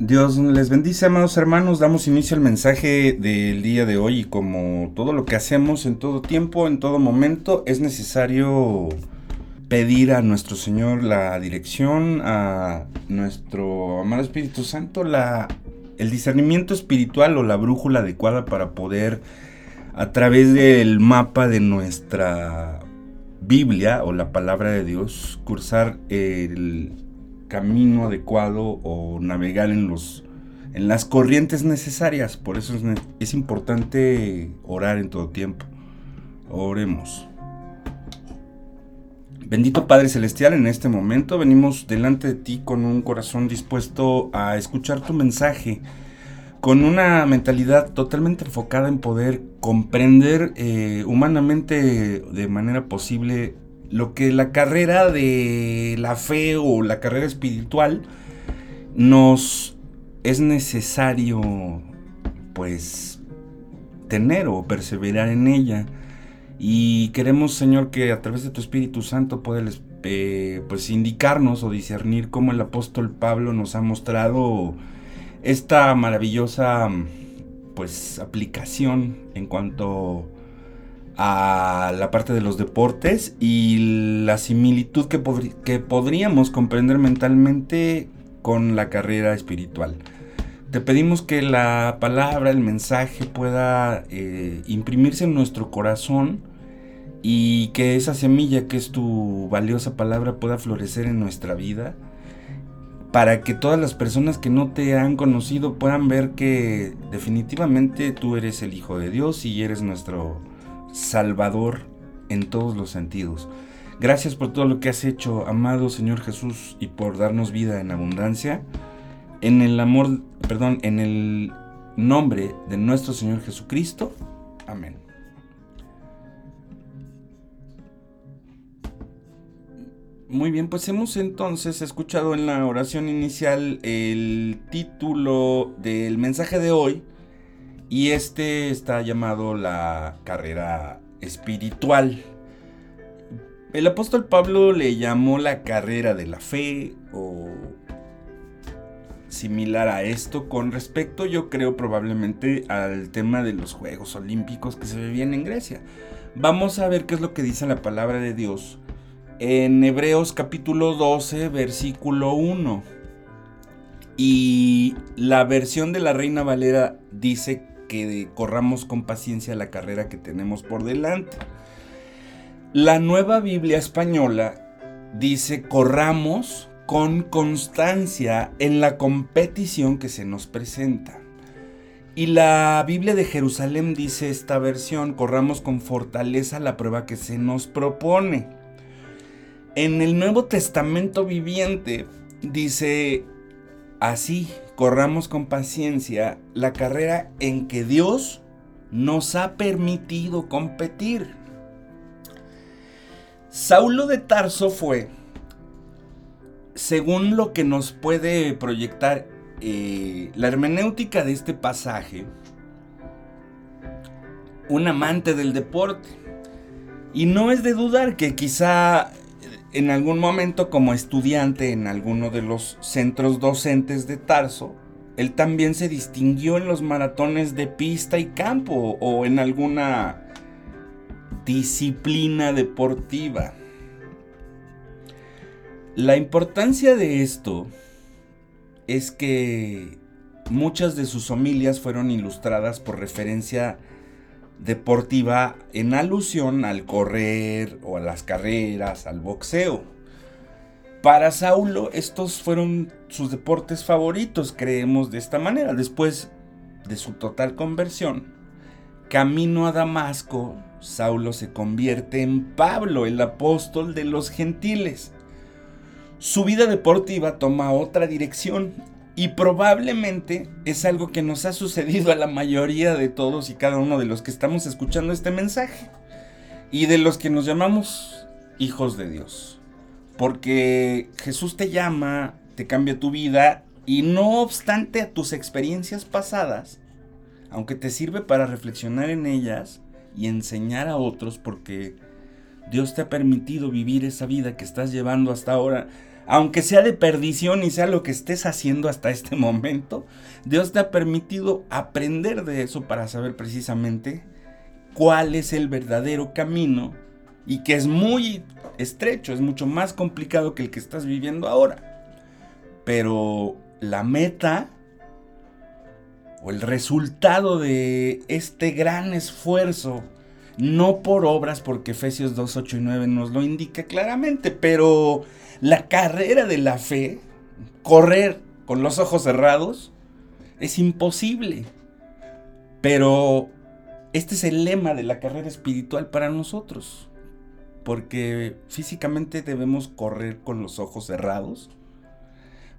Dios les bendice, amados hermanos. Damos inicio al mensaje del día de hoy y como todo lo que hacemos en todo tiempo, en todo momento, es necesario pedir a nuestro Señor la dirección, a nuestro amado Espíritu Santo, la, el discernimiento espiritual o la brújula adecuada para poder, a través del mapa de nuestra Biblia o la palabra de Dios, cursar el camino adecuado o navegar en los en las corrientes necesarias. Por eso es, importante orar en todo tiempo. Oremos. Bendito Padre Celestial, en este momento venimos delante de ti con un corazón dispuesto a escuchar tu mensaje, con una mentalidad totalmente enfocada en poder comprender eh, humanamente de manera posible lo que la carrera de la fe o la carrera espiritual nos es necesario pues tener o perseverar en ella. Y queremos Señor que a través de tu Espíritu Santo puedas eh, pues indicarnos o discernir cómo el apóstol Pablo nos ha mostrado esta maravillosa pues aplicación en cuanto a la parte de los deportes y la similitud que, que podríamos comprender mentalmente con la carrera espiritual. Te pedimos que la palabra, el mensaje pueda eh, imprimirse en nuestro corazón y que esa semilla que es tu valiosa palabra pueda florecer en nuestra vida para que todas las personas que no te han conocido puedan ver que definitivamente tú eres el Hijo de Dios y eres nuestro Salvador en todos los sentidos. Gracias por todo lo que has hecho, amado Señor Jesús, y por darnos vida en abundancia. En el amor, perdón, en el nombre de nuestro Señor Jesucristo. Amén. Muy bien, pues hemos entonces escuchado en la oración inicial el título del mensaje de hoy, y este está llamado la carrera espiritual. El apóstol Pablo le llamó la carrera de la fe o similar a esto con respecto yo creo probablemente al tema de los Juegos Olímpicos que se vivían en Grecia. Vamos a ver qué es lo que dice la palabra de Dios en Hebreos capítulo 12 versículo 1. Y la versión de la Reina Valera dice que corramos con paciencia la carrera que tenemos por delante. La nueva Biblia española dice corramos con constancia en la competición que se nos presenta. Y la Biblia de Jerusalén dice esta versión, corramos con fortaleza la prueba que se nos propone. En el Nuevo Testamento viviente dice así, corramos con paciencia la carrera en que Dios nos ha permitido competir. Saulo de Tarso fue, según lo que nos puede proyectar eh, la hermenéutica de este pasaje, un amante del deporte. Y no es de dudar que quizá en algún momento como estudiante en alguno de los centros docentes de Tarso, él también se distinguió en los maratones de pista y campo o en alguna disciplina deportiva. La importancia de esto es que muchas de sus homilias fueron ilustradas por referencia deportiva en alusión al correr o a las carreras, al boxeo. Para Saulo estos fueron sus deportes favoritos, creemos de esta manera. Después de su total conversión, camino a Damasco, Saulo se convierte en Pablo, el apóstol de los gentiles. Su vida deportiva toma otra dirección y probablemente es algo que nos ha sucedido a la mayoría de todos y cada uno de los que estamos escuchando este mensaje. Y de los que nos llamamos hijos de Dios. Porque Jesús te llama, te cambia tu vida y no obstante a tus experiencias pasadas, aunque te sirve para reflexionar en ellas y enseñar a otros porque Dios te ha permitido vivir esa vida que estás llevando hasta ahora, aunque sea de perdición y sea lo que estés haciendo hasta este momento, Dios te ha permitido aprender de eso para saber precisamente cuál es el verdadero camino y que es muy estrecho, es mucho más complicado que el que estás viviendo ahora. Pero la meta o el resultado de este gran esfuerzo, no por obras, porque Efesios 2, 8 y 9 nos lo indica claramente, pero la carrera de la fe, correr con los ojos cerrados, es imposible. Pero este es el lema de la carrera espiritual para nosotros. Porque físicamente debemos correr con los ojos cerrados.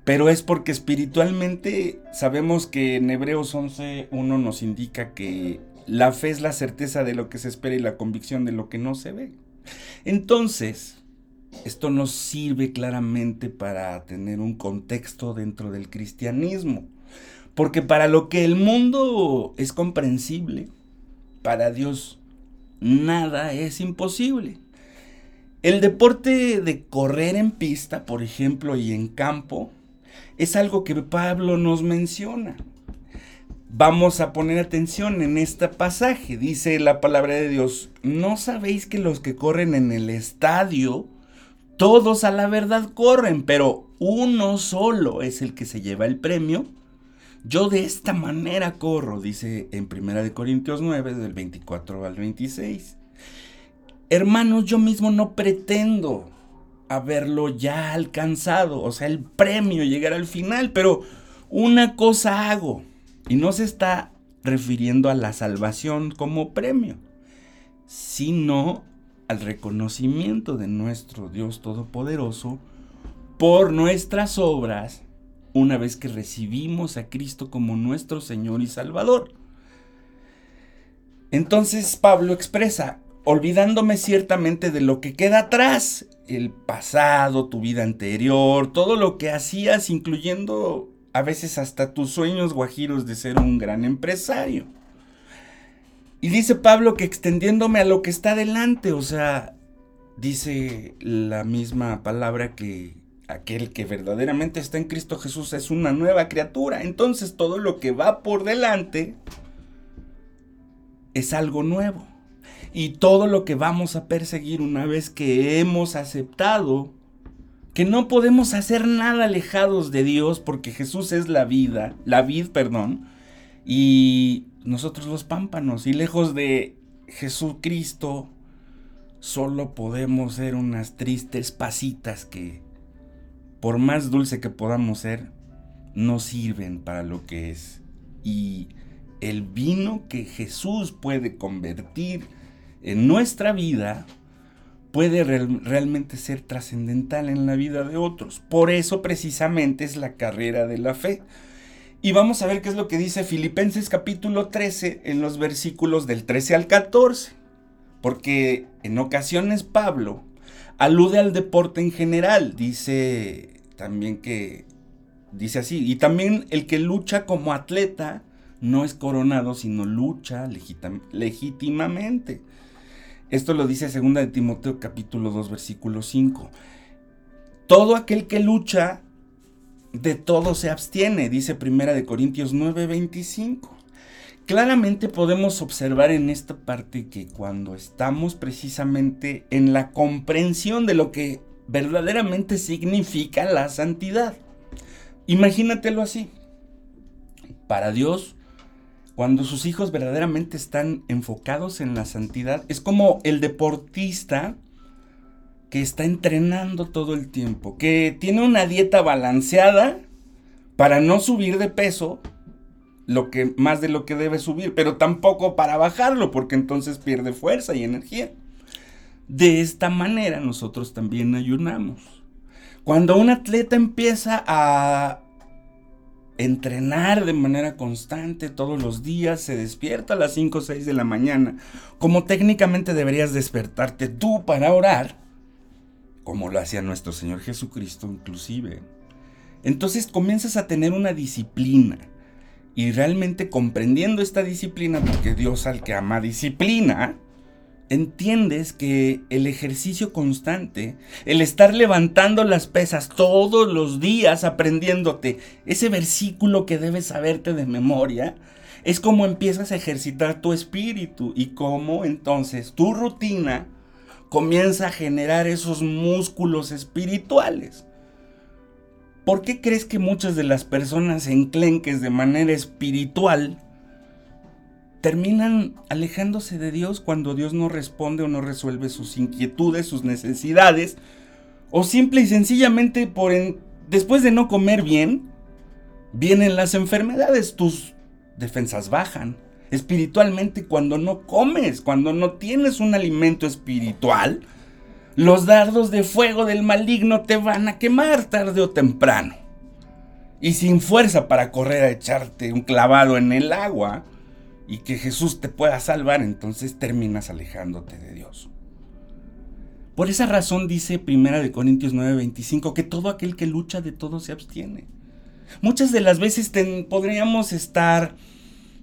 Pero es porque espiritualmente sabemos que en Hebreos 11.1 nos indica que la fe es la certeza de lo que se espera y la convicción de lo que no se ve. Entonces, esto nos sirve claramente para tener un contexto dentro del cristianismo. Porque para lo que el mundo es comprensible, para Dios nada es imposible. El deporte de correr en pista, por ejemplo, y en campo, es algo que Pablo nos menciona. Vamos a poner atención en este pasaje. Dice la palabra de Dios, ¿no sabéis que los que corren en el estadio, todos a la verdad corren, pero uno solo es el que se lleva el premio? Yo de esta manera corro, dice en 1 Corintios 9, del 24 al 26. Hermanos, yo mismo no pretendo haberlo ya alcanzado, o sea, el premio, llegar al final, pero una cosa hago, y no se está refiriendo a la salvación como premio, sino al reconocimiento de nuestro Dios Todopoderoso por nuestras obras una vez que recibimos a Cristo como nuestro Señor y Salvador. Entonces Pablo expresa, olvidándome ciertamente de lo que queda atrás, el pasado, tu vida anterior, todo lo que hacías, incluyendo a veces hasta tus sueños guajiros de ser un gran empresario. Y dice Pablo que extendiéndome a lo que está delante, o sea, dice la misma palabra que aquel que verdaderamente está en Cristo Jesús es una nueva criatura. Entonces todo lo que va por delante es algo nuevo. Y todo lo que vamos a perseguir una vez que hemos aceptado que no podemos hacer nada alejados de Dios porque Jesús es la vida, la vid, perdón, y nosotros los pámpanos y lejos de Jesucristo solo podemos ser unas tristes pasitas que por más dulce que podamos ser, no sirven para lo que es. Y el vino que Jesús puede convertir en nuestra vida puede realmente ser trascendental en la vida de otros. Por eso precisamente es la carrera de la fe. Y vamos a ver qué es lo que dice Filipenses capítulo 13 en los versículos del 13 al 14. Porque en ocasiones Pablo alude al deporte en general. Dice también que dice así, y también el que lucha como atleta no es coronado, sino lucha legítimamente. Esto lo dice 2 de Timoteo capítulo 2 versículo 5. Todo aquel que lucha de todo se abstiene, dice 1 de Corintios 9 25. Claramente podemos observar en esta parte que cuando estamos precisamente en la comprensión de lo que verdaderamente significa la santidad. Imagínatelo así. Para Dios, cuando sus hijos verdaderamente están enfocados en la santidad, es como el deportista que está entrenando todo el tiempo, que tiene una dieta balanceada para no subir de peso lo que más de lo que debe subir, pero tampoco para bajarlo, porque entonces pierde fuerza y energía. De esta manera nosotros también ayunamos. Cuando un atleta empieza a entrenar de manera constante todos los días, se despierta a las 5 o 6 de la mañana, como técnicamente deberías despertarte tú para orar, como lo hacía nuestro Señor Jesucristo inclusive. Entonces comienzas a tener una disciplina y realmente comprendiendo esta disciplina, porque Dios al que ama disciplina, entiendes que el ejercicio constante, el estar levantando las pesas todos los días aprendiéndote ese versículo que debes saberte de memoria, es como empiezas a ejercitar tu espíritu y cómo entonces tu rutina comienza a generar esos músculos espirituales. ¿Por qué crees que muchas de las personas enclenques de manera espiritual terminan alejándose de Dios cuando Dios no responde o no resuelve sus inquietudes, sus necesidades? O simple y sencillamente por después de no comer bien, vienen las enfermedades, tus defensas bajan. Espiritualmente cuando no comes, cuando no tienes un alimento espiritual, los dardos de fuego del maligno te van a quemar tarde o temprano. Y sin fuerza para correr a ecarte un clavado en el agua y que Jesús te pueda salvar, entonces terminas alejándote de Dios. Por esa razón dice Primera de Corintios 9:25 que todo aquel que lucha de todo se abstiene. Muchas de las veces podríamos estar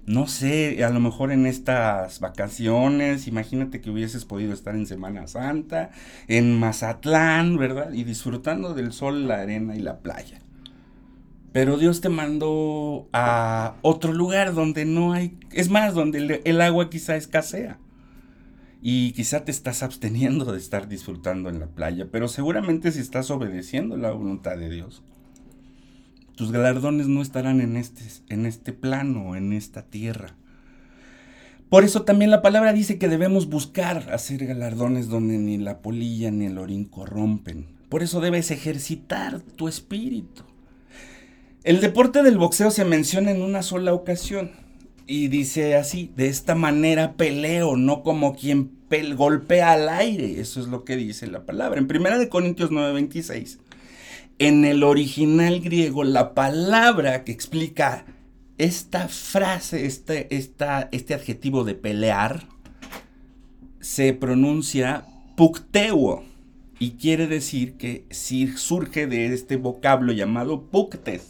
no sé, a lo mejor en estas vacaciones, imagínate que hubieses podido estar en Semana Santa, en Mazatlán, ¿verdad? Y disfrutando del sol, la arena y la playa. Pero Dios te mandó a otro lugar donde no hay, es más, donde el, agua quizá escasea. Y quizá te estás absteniendo de estar disfrutando en la playa, pero seguramente si estás obedeciendo la voluntad de Dios tus galardones no estarán en este, en este plano, en esta tierra. Por eso también la palabra dice que debemos buscar hacer galardones donde ni la polilla ni el orín corrompen. Por eso debes ejercitar tu espíritu. El deporte del boxeo se menciona en una sola ocasión y dice así, de esta manera peleo, no como quien golpea al aire. Eso es lo que dice la palabra. En 1 Corintios 9:26 en el original griego, la palabra que explica esta frase, este, este adjetivo de pelear, se pronuncia pukteo y quiere decir que surge de este vocablo llamado puktes.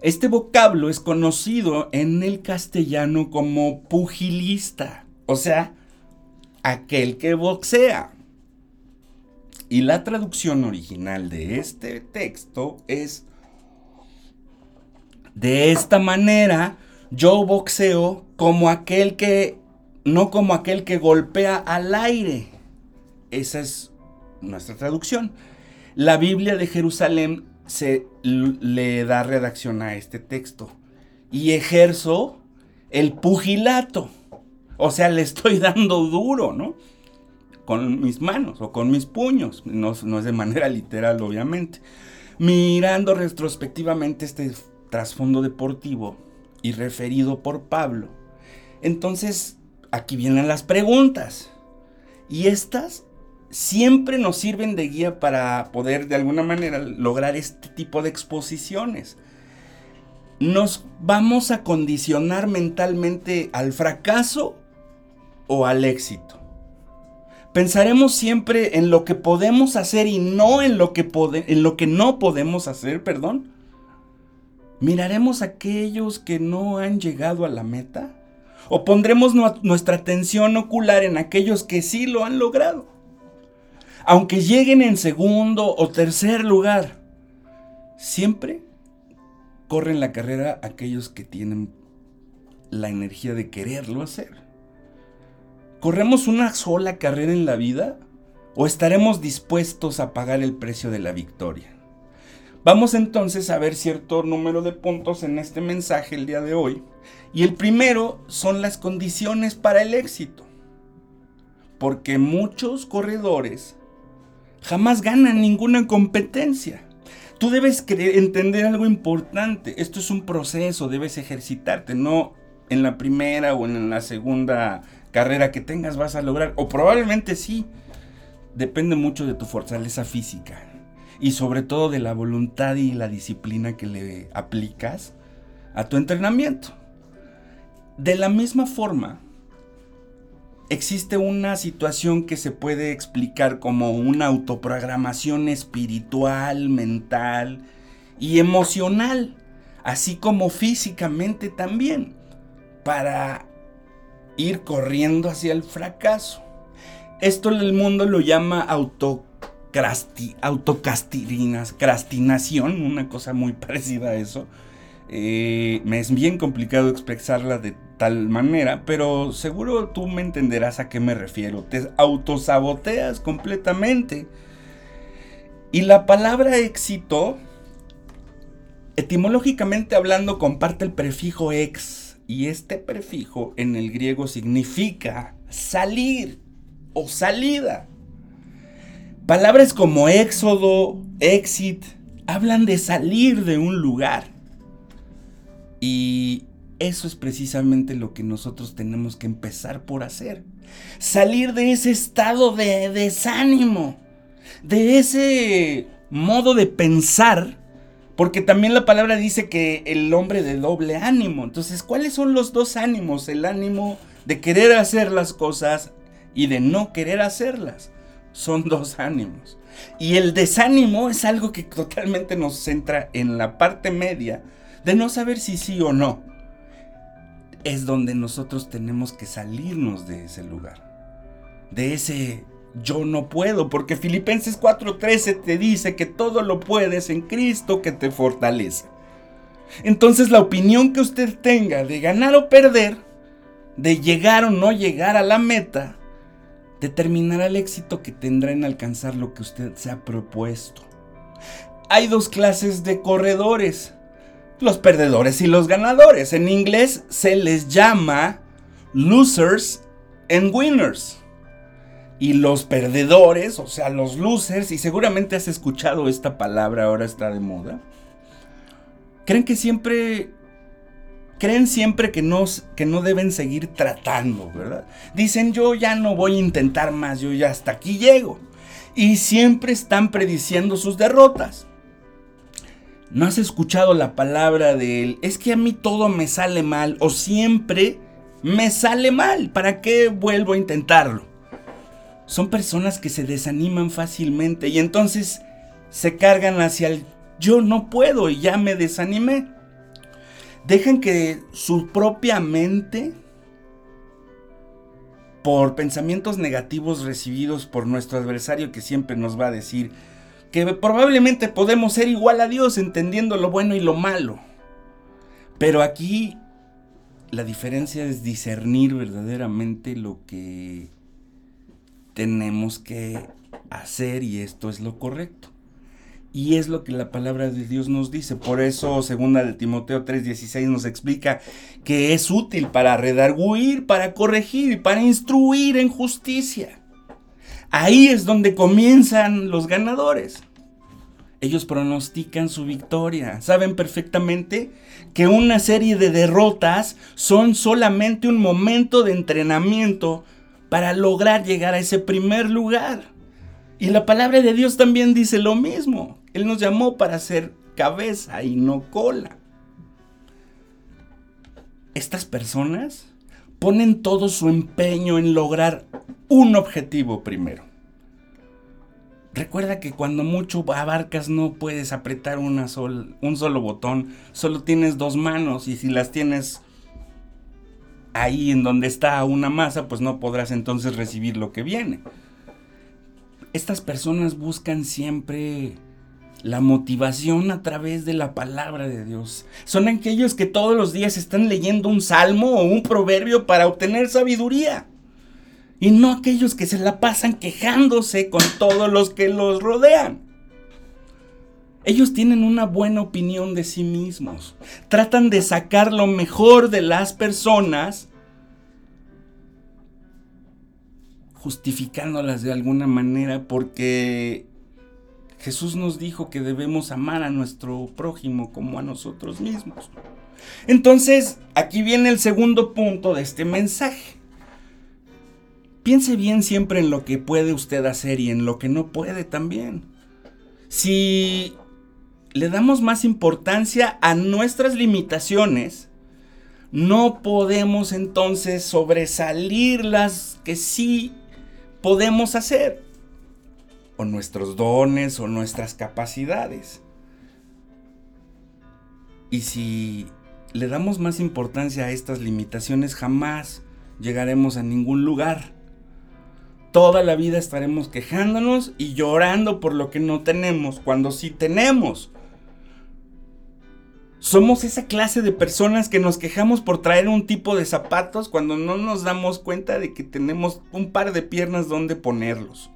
Este vocablo es conocido en el castellano como pugilista, o sea, aquel que boxea. Y la traducción original de este texto es, de esta manera yo boxeo como aquel que, no como aquel que golpea al aire. Esa es nuestra traducción. La Biblia de Jerusalén se le da redacción a este texto. Y ejerzo el pugilato. O sea, le estoy dando duro, ¿no? Con mis manos o con mis puños, no, no es de manera literal obviamente. Mirando retrospectivamente este trasfondo deportivo y referido por Pablo, entonces aquí vienen las preguntas. Y estas siempre nos sirven de guía para poder de alguna manera lograr este tipo de exposiciones. ¿Nos vamos a condicionar mentalmente al fracaso o al éxito? Pensaremos siempre en lo que podemos hacer y no en lo que, en lo que no podemos hacer, perdón. ¿Miraremos a aquellos que no han llegado a la meta? ¿O pondremos nuestra atención ocular en aquellos que sí lo han logrado? Aunque lleguen en segundo o tercer lugar, siempre corren la carrera aquellos que tienen la energía de quererlo hacer. ¿Corremos una sola carrera en la vida o estaremos dispuestos a pagar el precio de la victoria? Vamos entonces a ver cierto número de puntos en este mensaje el día de hoy. Y el primero son las condiciones para el éxito. Porque muchos corredores jamás ganan ninguna competencia. Tú debes entender algo importante. Esto es un proceso, debes ejercitarte, no en la primera o en la segunda carrera que tengas vas a lograr. O probablemente sí. Depende mucho de tu fortaleza física. Y sobre todo de la voluntad y la disciplina que le aplicas a tu entrenamiento. De la misma forma, existe una situación que se puede explicar como una autoprogramación espiritual, mental y emocional, así como físicamente también, para ir corriendo hacia el fracaso. Esto el mundo lo llama autocastinación, una cosa muy parecida a eso. Eh, me es bien complicado expresarla de tal manera, pero seguro tú me entenderás a qué me refiero. Te autosaboteas completamente. Y la palabra éxito, etimológicamente hablando, comparte el prefijo ex. Y este prefijo en el griego significa salir o salida. Palabras como éxodo, exit, hablan de salir de un lugar. Y eso es precisamente lo que nosotros tenemos que empezar por hacer. Salir de ese estado de desánimo, de ese modo de pensar, porque también la palabra dice que el hombre de doble ánimo. Entonces, ¿cuáles son los dos ánimos? El ánimo de querer hacer las cosas y de no querer hacerlas. Son dos ánimos. Y el desánimo es algo que totalmente nos centra en la parte media de no saber si sí o no, es donde nosotros tenemos que salirnos de ese lugar, de ese yo no puedo, porque Filipenses 4:13 te dice que todo lo puedes en Cristo que te fortalece. Entonces la opinión que usted tenga de ganar o perder, de llegar o no llegar a la meta, determinará el éxito que tendrá en alcanzar lo que usted se ha propuesto. Hay dos clases de corredores los perdedores y los ganadores. En inglés se les llama losers and winners. Y los perdedores, o sea, los losers, y seguramente has escuchado esta palabra, ahora está de moda, creen que siempre creen siempre que no, que no deben seguir tratando, ¿verdad? Dicen, yo ya no voy a intentar más, yo ya hasta aquí llego. Y siempre están prediciendo sus derrotas. ¿No has escuchado la palabra de él? Es que a mí todo me sale mal o siempre me sale mal. ¿Para qué vuelvo a intentarlo? Son personas que se desaniman fácilmente y entonces se cargan hacia el yo no puedo y ya me desanimé. Dejan que su propia mente, por pensamientos negativos recibidos por nuestro adversario que siempre nos va a decir, que probablemente podemos ser igual a Dios entendiendo lo bueno y lo malo. Pero aquí la diferencia es discernir verdaderamente lo que tenemos que hacer y esto es lo correcto. Y es lo que la palabra de Dios nos dice. Por eso, segunda de Timoteo 3:16 nos explica que es útil para redarguir, para corregir, para instruir en justicia. Ahí es donde comienzan los ganadores. Ellos pronostican su victoria. Saben perfectamente que una serie de derrotas son solamente un momento de entrenamiento para lograr llegar a ese primer lugar. Y la palabra de Dios también dice lo mismo. Él nos llamó para ser cabeza y no cola. Estas personas ponen todo su empeño en lograr un objetivo primero. Recuerda que cuando mucho abarcas no puedes apretar una un solo botón, solo tienes dos manos y si las tienes ahí en donde está una masa, pues no podrás entonces recibir lo que viene. Estas personas buscan siempre la motivación a través de la palabra de Dios. Son aquellos que todos los días están leyendo un salmo o un proverbio para obtener sabiduría. Y no aquellos que se la pasan quejándose con todos los que los rodean. Ellos tienen una buena opinión de sí mismos. Tratan de sacar lo mejor de las personas justificándolas de alguna manera porque Jesús nos dijo que debemos amar a nuestro prójimo como a nosotros mismos. Entonces, aquí viene el segundo punto de este mensaje. Piense bien siempre en lo que puede usted hacer y en lo que no puede también. Si le damos más importancia a nuestras limitaciones, no podemos entonces sobresalir las que sí podemos hacer o nuestros dones o nuestras capacidades. Y si le damos más importancia a estas limitaciones, jamás llegaremos a ningún lugar. Toda la vida estaremos quejándonos y llorando por lo que no tenemos, cuando sí tenemos. Somos esa clase de personas que nos quejamos por traer un tipo de zapatos cuando no nos damos cuenta de que tenemos un par de piernas donde ponerlos.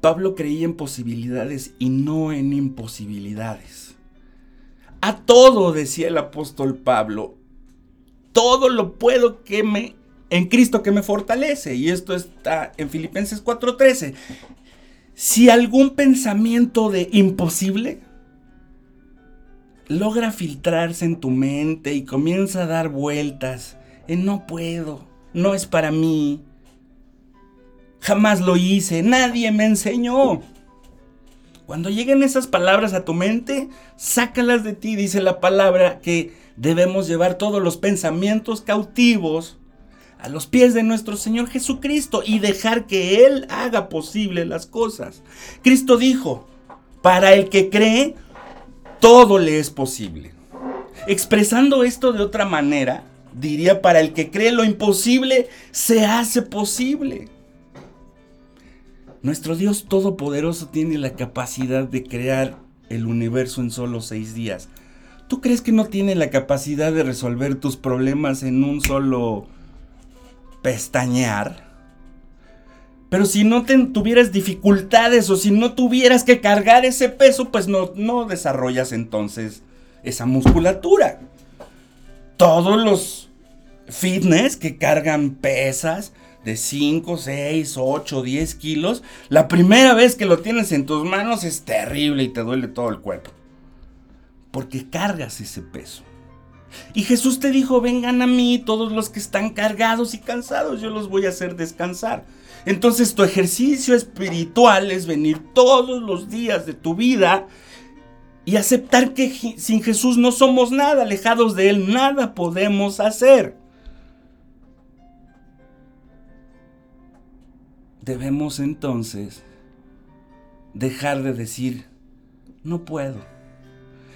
Pablo creía en posibilidades y no en imposibilidades. A todo, decía el apóstol Pablo, todo lo puedo que me en Cristo que me fortalece. Y esto está en Filipenses 4:13. Si algún pensamiento de imposible logra filtrarse en tu mente y comienza a dar vueltas en no puedo, no es para mí, jamás lo hice, nadie me enseñó. Cuando lleguen esas palabras a tu mente, sácalas de ti, dice la palabra que debemos llevar todos los pensamientos cautivos a los pies de nuestro Señor Jesucristo y dejar que Él haga posible las cosas. Cristo dijo, para el que cree, todo le es posible. Expresando esto de otra manera, diría, para el que cree lo imposible, se hace posible. Nuestro Dios Todopoderoso tiene la capacidad de crear el universo en solo seis días. ¿Tú crees que no tiene la capacidad de resolver tus problemas en un solo pestañear? Pero si no tuvieras dificultades o si no tuvieras que cargar ese peso, pues no, no desarrollas entonces esa musculatura. Todos los fitness que cargan pesas de 5, 6, 8, 10 kilos, la primera vez que lo tienes en tus manos es terrible y te duele todo el cuerpo. Porque cargas ese peso. Y Jesús te dijo, vengan a mí todos los que están cargados y cansados, yo los voy a hacer descansar. Entonces tu ejercicio espiritual es venir todos los días de tu vida y aceptar que sin Jesús no somos nada, alejados de Él nada podemos hacer. Debemos entonces dejar de decir, no puedo.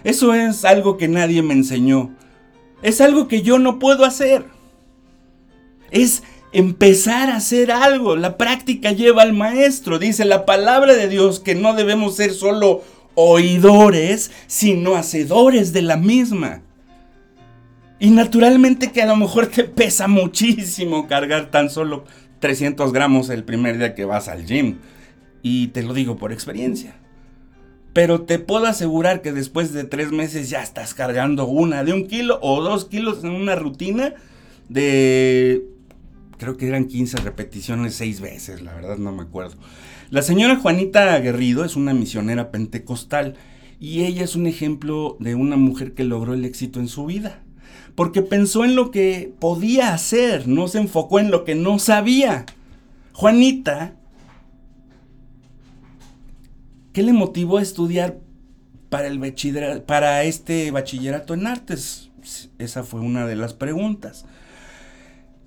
Eso es algo que nadie me enseñó. Es algo que yo no puedo hacer. Es empezar a hacer algo. La práctica lleva al maestro. Dice la palabra de Dios que no debemos ser solo oidores, sino hacedores de la misma. Y naturalmente que a lo mejor te pesa muchísimo cargar tan solo 300 gramos el primer día que vas al gym. Y te lo digo por experiencia. Pero te puedo asegurar que después de tres meses ya estás cargando una de un kilo o dos kilos en una rutina de creo que eran 15 repeticiones seis veces, la verdad no me acuerdo. La señora Juanita Guerrido es una misionera pentecostal y ella es un ejemplo de una mujer que logró el éxito en su vida. Porque pensó en lo que podía hacer, no se enfocó en lo que no sabía. Juanita, ¿qué le motivó a estudiar para, el para este bachillerato en artes? Esa fue una de las preguntas.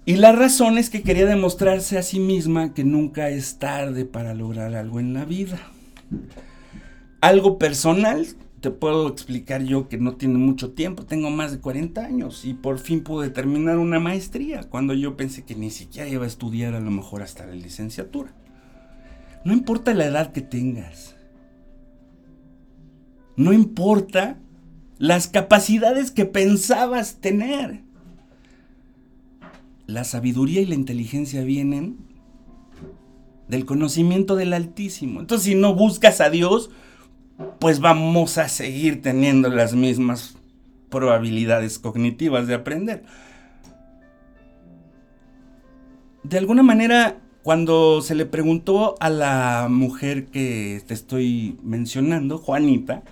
Y la razón es que quería demostrarse a sí misma que nunca es tarde para lograr algo en la vida. Algo personal, te puedo explicar yo que no tiene mucho tiempo, tengo más de 40 años y por fin pude terminar una maestría cuando yo pensé que ni siquiera iba a estudiar a lo mejor hasta la licenciatura. No importa la edad que tengas. No importa las capacidades que pensabas tener la sabiduría y la inteligencia vienen del conocimiento del Altísimo. Entonces, si no buscas a Dios, pues vamos a seguir teniendo las mismas probabilidades cognitivas de aprender. De alguna manera, cuando se le preguntó a la mujer que te estoy mencionando, Juanita,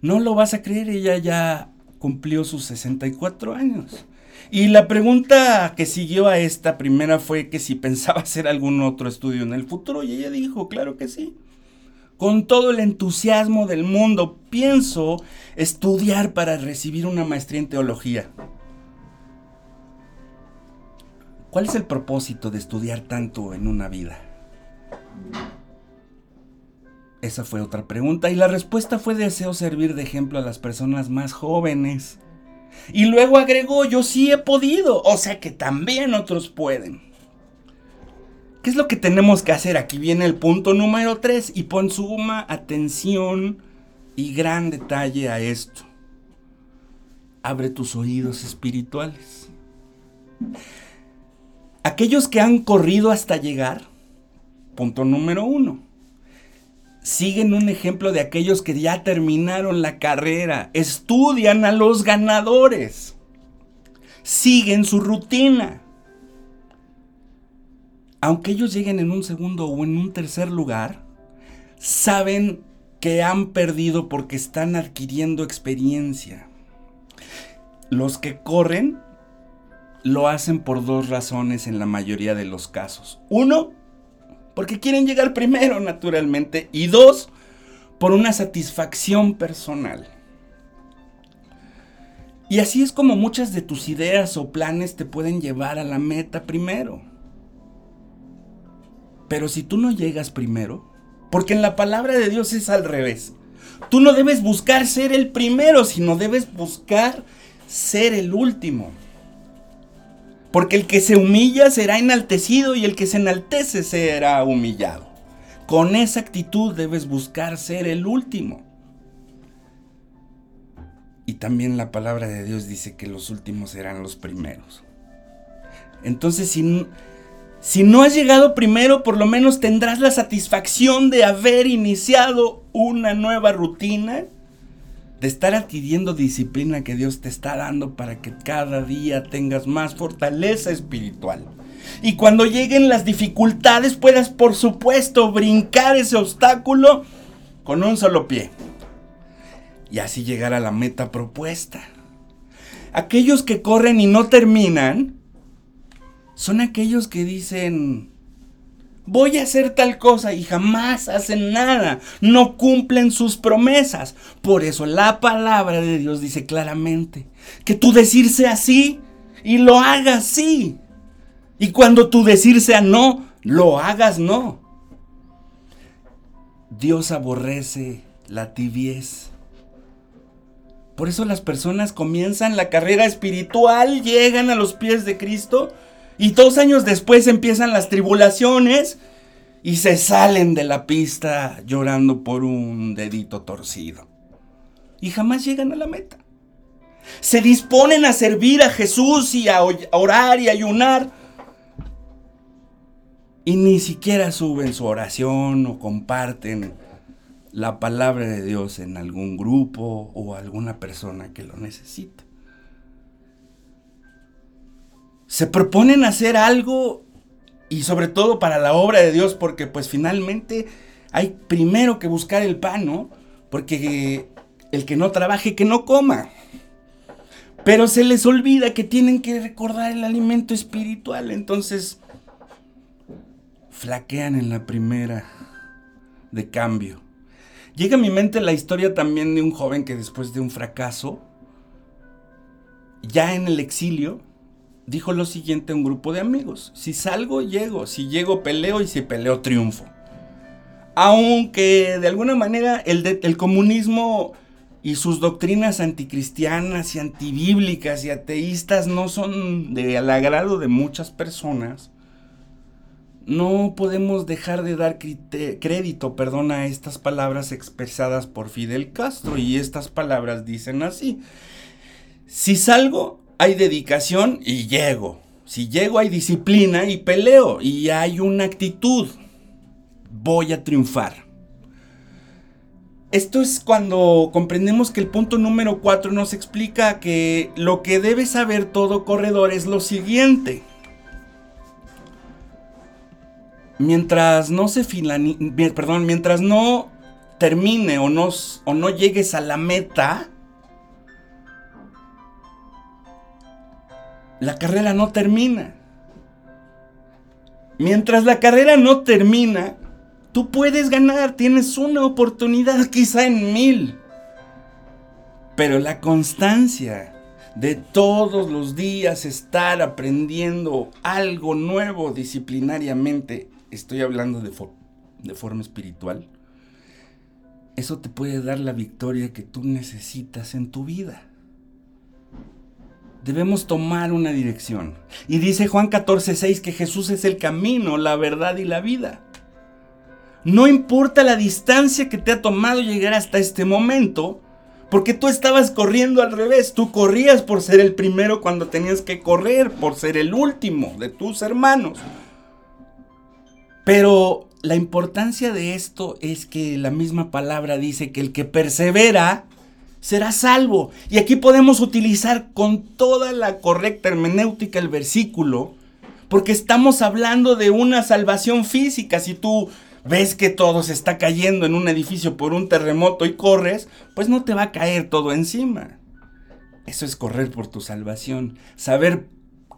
no lo vas a creer, ella ya cumplió sus 64 años. Y la pregunta que siguió a esta primera fue que si pensaba hacer algún otro estudio en el futuro y ella dijo, claro que sí. Con todo el entusiasmo del mundo, pienso estudiar para recibir una maestría en teología. ¿Cuál es el propósito de estudiar tanto en una vida? Esa fue otra pregunta y la respuesta fue deseo servir de ejemplo a las personas más jóvenes Y luego agregó, yo sí he podido, o sea que también otros pueden. ¿Qué es lo que tenemos que hacer? Aquí viene el punto número 3 y pon suma atención y gran detalle a esto. Abre tus oídos espirituales. Aquellos que han corrido hasta llegar, punto número uno, siguen un ejemplo de aquellos que ya terminaron la carrera, estudian a los ganadores, siguen su rutina. Aunque ellos lleguen en un segundo o en un tercer lugar, saben que han perdido porque están adquiriendo experiencia. Los que corren lo hacen por dos razones en la mayoría de los casos. Uno, porque quieren llegar primero naturalmente. Y dos, por una satisfacción personal. Y así es como muchas de tus ideas o planes te pueden llevar a la meta primero. Pero si tú no llegas primero, porque en la palabra de Dios es al revés. Tú no debes buscar ser el primero, sino debes buscar ser el último. Porque el que se humilla será enaltecido y el que se enaltece será humillado. Con esa actitud debes buscar ser el último. Y también la palabra de Dios dice que los últimos serán los primeros. Entonces, si, si no has llegado primero, por lo menos tendrás la satisfacción de haber iniciado una nueva rutina de estar adquiriendo disciplina que Dios te está dando para que cada día tengas más fortaleza espiritual. Y cuando lleguen las dificultades puedas, por supuesto, brincar ese obstáculo con un solo pie. Y así llegar a la meta propuesta. Aquellos que corren y no terminan son aquellos que dicen, voy a hacer tal cosa y jamás hacen nada, no cumplen sus promesas. Por eso la palabra de Dios dice claramente que tu decir sea sí y lo hagas sí. Y cuando tu decir sea no, lo hagas no. Dios aborrece la tibiez. Por eso las personas comienzan la carrera espiritual, llegan a los pies de Cristo y dos años después empiezan las tribulaciones y se salen de la pista llorando por un dedito torcido. Y jamás llegan a la meta. Se disponen a servir a Jesús y a orar y ayunar. Y ni siquiera suben su oración o comparten la palabra de Dios en algún grupo o alguna persona que lo necesita se proponen hacer algo y sobre todo para la obra de Dios, porque pues finalmente hay primero que buscar el pan, ¿no? Porque el que no trabaje, que no coma. Pero se les olvida que tienen que recordar el alimento espiritual, entonces flaquean en la primera de cambio. Llega a mi mente la historia también de un joven que después de un fracaso, ya en el exilio, dijo lo siguiente a un grupo de amigos. Si salgo, llego. Si llego, peleo. Y si peleo, triunfo. Aunque de alguna manera el, comunismo y sus doctrinas anticristianas y antibíblicas y ateístas no son de al agrado de muchas personas, no podemos dejar de dar crédito, perdón, a estas palabras expresadas por Fidel Castro. Y estas palabras dicen así. Si salgo, hay dedicación y llego. Si llego hay disciplina y peleo y hay una actitud. Voy a triunfar. Esto es cuando comprendemos que el punto número 4 nos explica que lo que debe saber todo corredor es lo siguiente. Mientras no se perdón, mientras no termine o no, o no llegues a la meta, la carrera no termina. Mientras la carrera no termina, tú puedes ganar, tienes una oportunidad quizá en mil. Pero la constancia de todos los días estar aprendiendo algo nuevo disciplinariamente, estoy hablando de, de forma espiritual, eso te puede dar la victoria que tú necesitas en tu vida. Debemos tomar una dirección. Y dice Juan 14:6 que Jesús es el camino, la verdad y la vida. No importa la distancia que te ha tomado llegar hasta este momento, porque tú estabas corriendo al revés, tú corrías por ser el primero cuando tenías que correr por ser el último de tus hermanos. Pero la importancia de esto es que la misma palabra dice que el que persevera será salvo. Y aquí podemos utilizar con toda la correcta hermenéutica el versículo, porque estamos hablando de una salvación física. Si tú ves que todo se está cayendo en un edificio por un terremoto y corres, pues no te va a caer todo encima. Eso es correr por tu salvación. Saber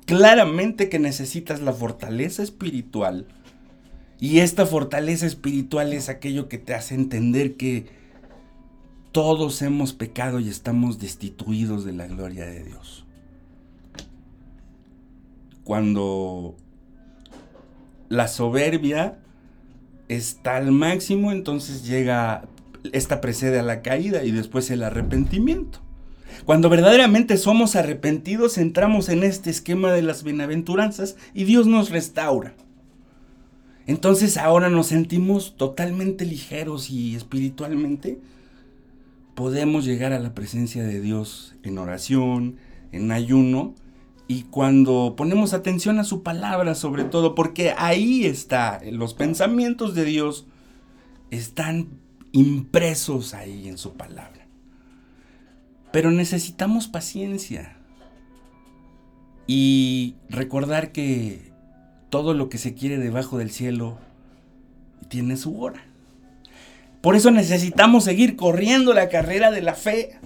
claramente que necesitas la fortaleza espiritual. Y esta fortaleza espiritual es aquello que te hace entender que todos hemos pecado y estamos destituidos de la gloria de Dios. Cuando la soberbia está al máximo, entonces llega, esta precede a la caída y después el arrepentimiento. Cuando verdaderamente somos arrepentidos, entramos en este esquema de las bienaventuranzas y Dios nos restaura. Entonces ahora nos sentimos totalmente ligeros y espiritualmente podemos llegar a la presencia de Dios en oración, en ayuno, y cuando ponemos atención a su palabra sobre todo, porque ahí está, los pensamientos de Dios están impresos ahí en su palabra. Pero necesitamos paciencia y recordar que todo lo que se quiere debajo del cielo tiene su hora. Por eso necesitamos seguir corriendo la carrera de la fe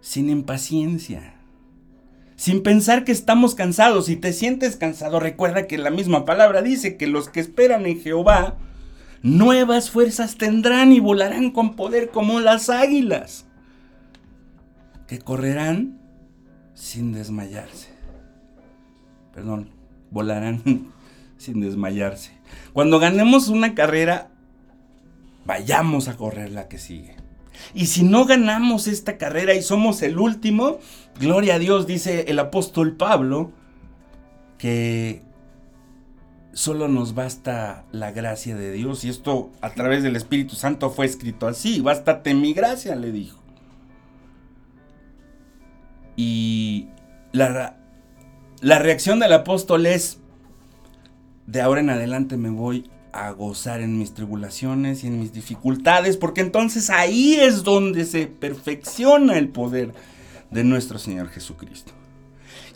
sin impaciencia, sin pensar que estamos cansados. Si te sientes cansado, recuerda que la misma palabra dice que los que esperan en Jehová, nuevas fuerzas tendrán y volarán con poder como las águilas, que correrán sin desmayarse. Perdón, volarán sin desmayarse. Cuando ganemos una carrera, vayamos a correr la que sigue. Y si no ganamos esta carrera y somos el último, gloria a Dios, dice el apóstol Pablo, que solo nos basta la gracia de Dios. Y esto a través del Espíritu Santo fue escrito así, bástate mi gracia, le dijo. Y la, la reacción del apóstol es, de ahora en adelante me voy a gozar en mis tribulaciones y en mis dificultades, porque entonces ahí es donde se perfecciona el poder de nuestro Señor Jesucristo.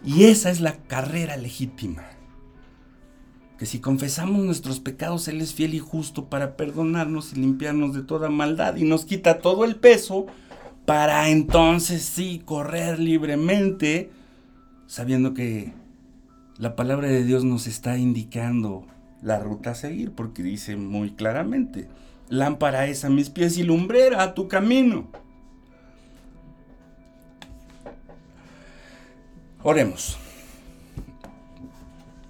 Y esa es la carrera legítima. Que si confesamos nuestros pecados, Él es fiel y justo para perdonarnos y limpiarnos de toda maldad y nos quita todo el peso para entonces sí correr libremente, sabiendo que la palabra de Dios nos está indicando la ruta a seguir, porque dice muy claramente, lámpara es a mis pies y lumbrera a tu camino. Oremos.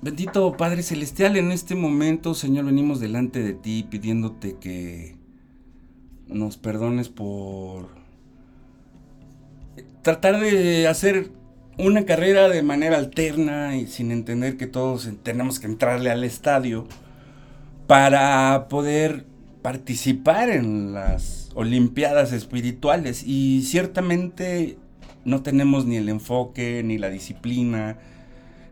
Bendito Padre Celestial, en este momento, Señor, venimos delante de ti pidiéndote que nos perdones por tratar de hacer una carrera de manera alterna y sin entender que todos tenemos que entrarle al estadio para poder participar en las Olimpiadas espirituales y ciertamente no tenemos ni el enfoque ni la disciplina.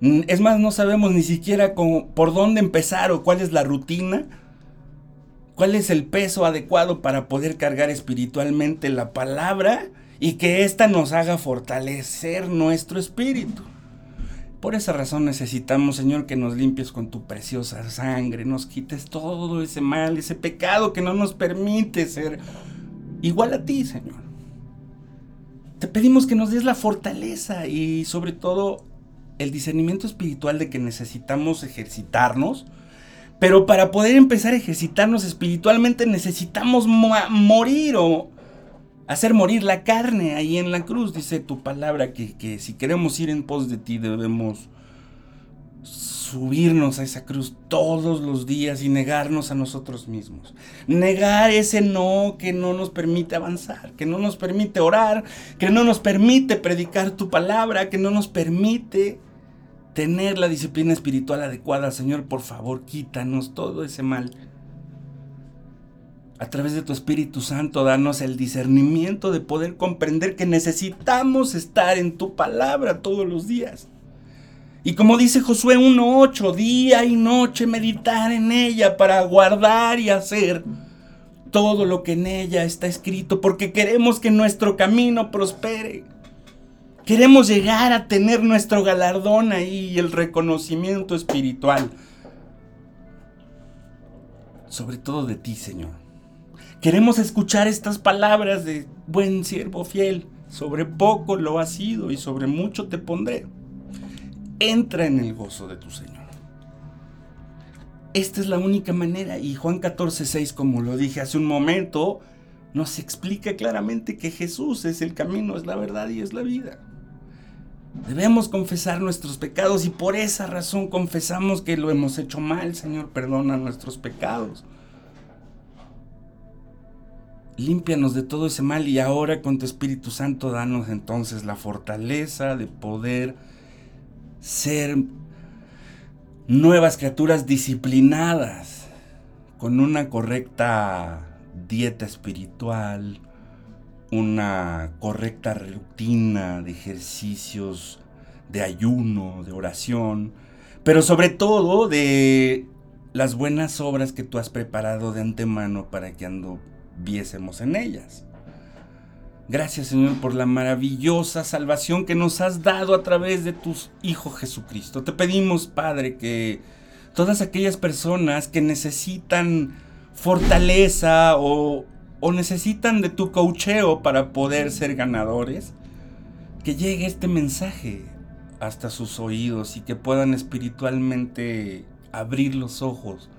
Es más, no sabemos ni siquiera por dónde empezar o cuál es la rutina, cuál es el peso adecuado para poder cargar espiritualmente la palabra y que ésta nos haga fortalecer nuestro espíritu. Por esa razón necesitamos, Señor, que nos limpies con tu preciosa sangre, nos quites todo ese mal, ese pecado que no nos permite ser igual a ti, Señor. Te pedimos que nos des la fortaleza y sobre todo el discernimiento espiritual de que necesitamos ejercitarnos, pero para poder empezar a ejercitarnos espiritualmente necesitamos morir o hacer morir la carne ahí en la cruz. Dice tu palabra que, si queremos ir en pos de ti debemos subirnos a esa cruz todos los días y negarnos a nosotros mismos. Negar ese no que no nos permite avanzar, que no nos permite orar, que no nos permite predicar tu palabra, que no nos permite tener la disciplina espiritual adecuada. Señor, por favor, quítanos todo ese mal. A través de tu Espíritu Santo, danos el discernimiento de poder comprender que necesitamos estar en tu palabra todos los días. Y como dice Josué 1.8, día y noche meditar en ella para guardar y hacer todo lo que en ella está escrito, porque queremos que nuestro camino prospere. Queremos llegar a tener nuestro galardón ahí y el reconocimiento espiritual. Sobre todo de ti, Señor. Queremos escuchar estas palabras de buen siervo fiel. Sobre poco lo has sido y sobre mucho te pondré entra en el gozo de tu Señor. Esta es la única manera y Juan 14, 6, como lo dije hace un momento, nos explica claramente que Jesús es el camino, es la verdad y es la vida. Debemos confesar nuestros pecados y por esa razón confesamos que lo hemos hecho mal. Señor, perdona nuestros pecados. Límpianos de todo ese mal y ahora con tu Espíritu Santo danos entonces la fortaleza de poder ser nuevas criaturas disciplinadas, con una correcta dieta espiritual, una correcta rutina de ejercicios, de ayuno, de oración, pero sobre todo de las buenas obras que tú has preparado de antemano para que anduviésemos en ellas. Gracias Señor por la maravillosa salvación que nos has dado a través de tu Hijo Jesucristo. Te pedimos, Padre, que todas aquellas personas que necesitan fortaleza o, o necesitan de tu cocheo para poder ser ganadores, que llegue este mensaje hasta sus oídos y que puedan espiritualmente abrir los ojos.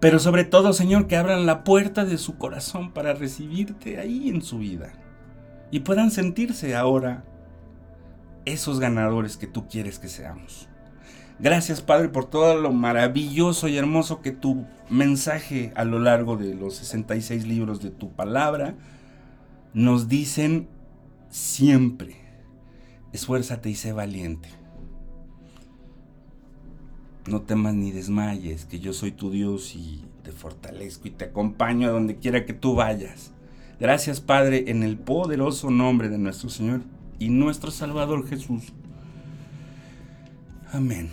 Pero sobre todo, Señor, que abran la puerta de su corazón para recibirte ahí en su vida y puedan sentirse ahora esos ganadores que tú quieres que seamos. Gracias Padre por todo lo maravilloso y hermoso que tu mensaje a lo largo de los 66 libros de tu palabra nos dicen siempre. Esfuérzate y sé valiente. No temas ni desmayes, que yo soy tu Dios y te fortalezco y te acompaño a donde quiera que tú vayas. Gracias Padre en el poderoso nombre de nuestro Señor y nuestro Salvador Jesús. Amén.